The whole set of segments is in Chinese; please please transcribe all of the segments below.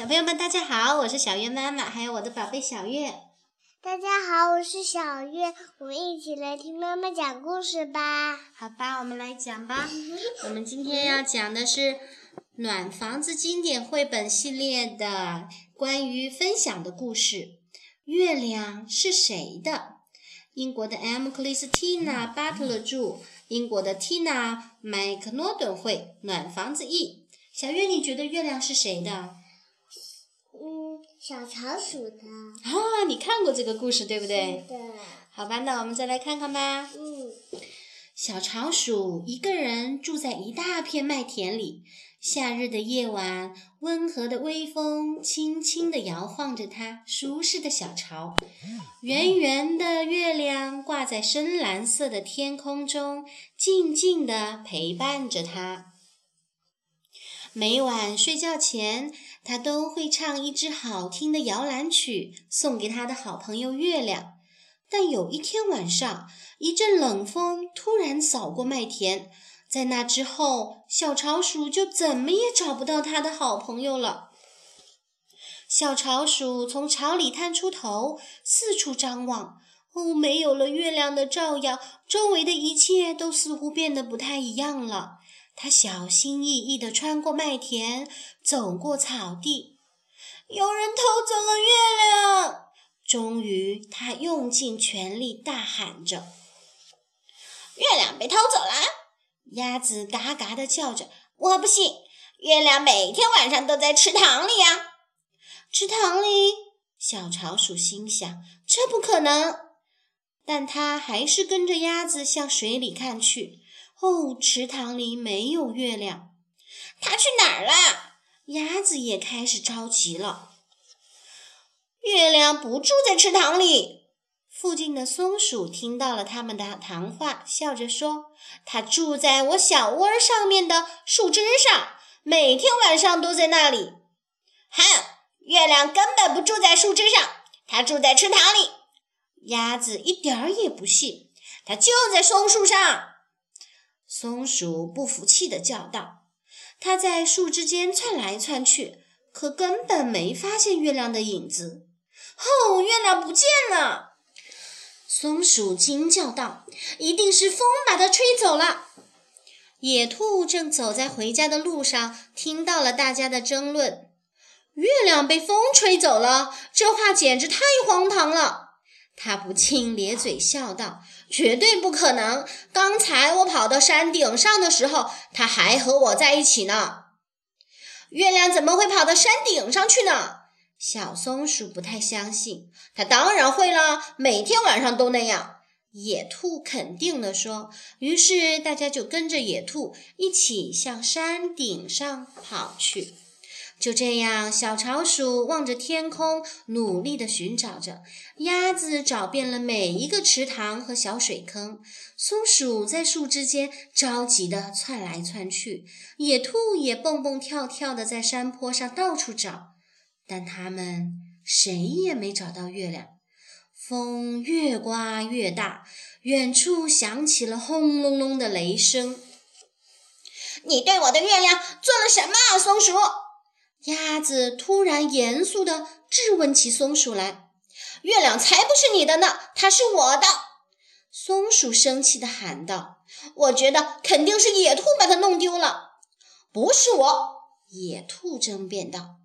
小朋友们，大家好，我是小月妈妈，还有我的宝贝小月。大家好，我是小月，我们一起来听妈妈讲故事吧。好吧，我们来讲吧。我们今天要讲的是《暖房子经典绘本系列》的关于分享的故事。月亮是谁的？英国的 M. c l i s t i n a Butler 著，英国的 Tina 麦克诺顿绘，暖房子译。小月，你觉得月亮是谁的？嗯，小仓鼠的。啊，你看过这个故事对不对？对。好吧，那我们再来看看吧。嗯。小仓鼠一个人住在一大片麦田里。夏日的夜晚，温和的微风轻轻地摇晃着它舒适的小巢。圆圆的月亮挂在深蓝色的天空中，静静地陪伴着它。每晚睡觉前，它都会唱一支好听的摇篮曲，送给他的好朋友月亮。但有一天晚上，一阵冷风突然扫过麦田。在那之后，小巢鼠就怎么也找不到它的好朋友了。小巢鼠从巢里探出头，四处张望。哦，没有了月亮的照耀，周围的一切都似乎变得不太一样了。他小心翼翼地穿过麦田，走过草地。有人偷走了月亮！终于，他用尽全力大喊着：“月亮被偷走了！”鸭子嘎嘎地叫着：“我不信，月亮每天晚上都在池塘里呀！”池塘里，小巢鼠心想：“这不可能。”但它还是跟着鸭子向水里看去。哦，池塘里没有月亮，它去哪儿了？鸭子也开始着急了。月亮不住在池塘里。附近的松鼠听到了他们的谈话，笑着说：“它住在我小窝上面的树枝上，每天晚上都在那里。”“哼，月亮根本不住在树枝上，它住在池塘里。”鸭子一点儿也不信，“它就在松树上。”松鼠不服气地叫道：“它在树枝间窜来窜去，可根本没发现月亮的影子。哦，月亮不见了！”松鼠惊叫道：“一定是风把它吹走了。”野兔正走在回家的路上，听到了大家的争论。月亮被风吹走了，这话简直太荒唐了。他不禁咧嘴笑道：“绝对不可能！刚才我跑到山顶上的时候，它还和我在一起呢。月亮怎么会跑到山顶上去呢？”小松鼠不太相信，它当然会了，每天晚上都那样。野兔肯定地说。于是大家就跟着野兔一起向山顶上跑去。就这样，小巢鼠望着天空，努力地寻找着。鸭子找遍了每一个池塘和小水坑，松鼠在树枝间着急地窜来窜去，野兔也蹦蹦跳跳地在山坡上到处找。但他们谁也没找到月亮。风越刮越大，远处响起了轰隆隆的雷声。你对我的月亮做了什么，松鼠？鸭子突然严肃地质问起松鼠来。月亮才不是你的呢，它是我的！松鼠生气地喊道。我觉得肯定是野兔把它弄丢了，不是我。野兔争辩道。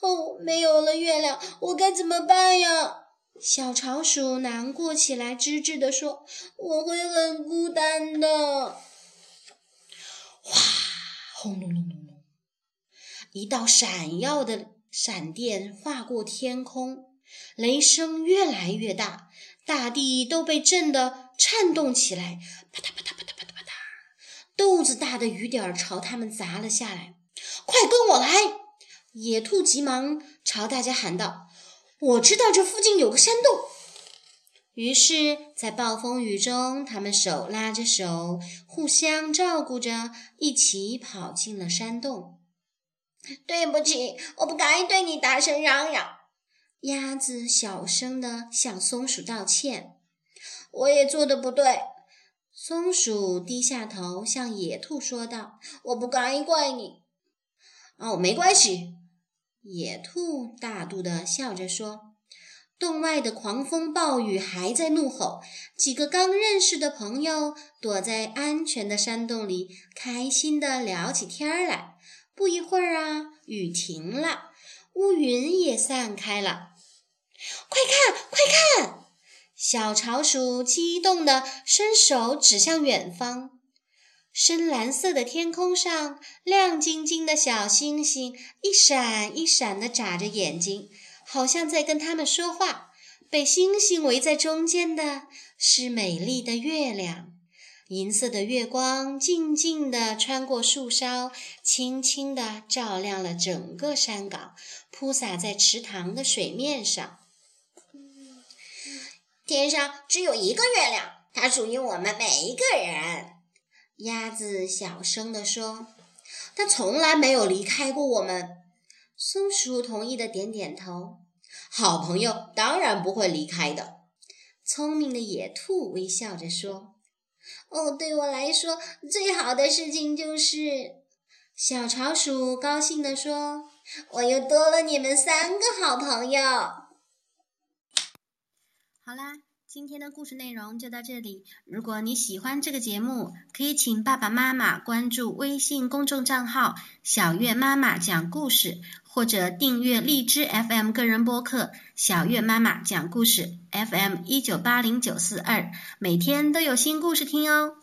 哦，没有了月亮，我该怎么办呀？小巢鼠难过起来，吱吱地说：“我会很孤单的。”哗，轰隆隆隆隆，一道闪耀的闪电划过天空，雷声越来越大，大地都被震得颤动起来，啪嗒啪嗒啪嗒啪嗒啪嗒，豆子大的雨点朝他们砸了下来。快跟我来！野兔急忙朝大家喊道：“我知道这附近有个山洞。”于是，在暴风雨中，他们手拉着手，互相照顾着，一起跑进了山洞。对不起，我不该对你大声嚷嚷。鸭子小声地向松鼠道歉：“我也做的不对。”松鼠低下头向野兔说道：“我不该怪你。”哦，没关系。野兔大度地笑着说。洞外的狂风暴雨还在怒吼，几个刚认识的朋友躲在安全的山洞里，开心地聊起天来。不一会儿啊，雨停了，乌云也散开了。快看，快看！小巢鼠激动地伸手指向远方，深蓝色的天空上，亮晶晶的小星星一闪一闪地眨着眼睛。好像在跟他们说话。被星星围在中间的是美丽的月亮，银色的月光静静地穿过树梢，轻轻地照亮了整个山岗，铺洒在池塘的水面上。天上只有一个月亮，它属于我们每一个人。鸭子小声地说：“它从来没有离开过我们。”松鼠同意的点点头。好朋友当然不会离开的。聪明的野兔微笑着说：“哦，对我来说，最好的事情就是……”小巢鼠高兴地说：“我又多了你们三个好朋友。”好啦。今天的故事内容就到这里。如果你喜欢这个节目，可以请爸爸妈妈关注微信公众账号“小月妈妈讲故事”，或者订阅荔枝 FM 个人播客“小月妈妈讲故事 FM 一九八零九四二”，每天都有新故事听哦。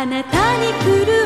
あなたに来る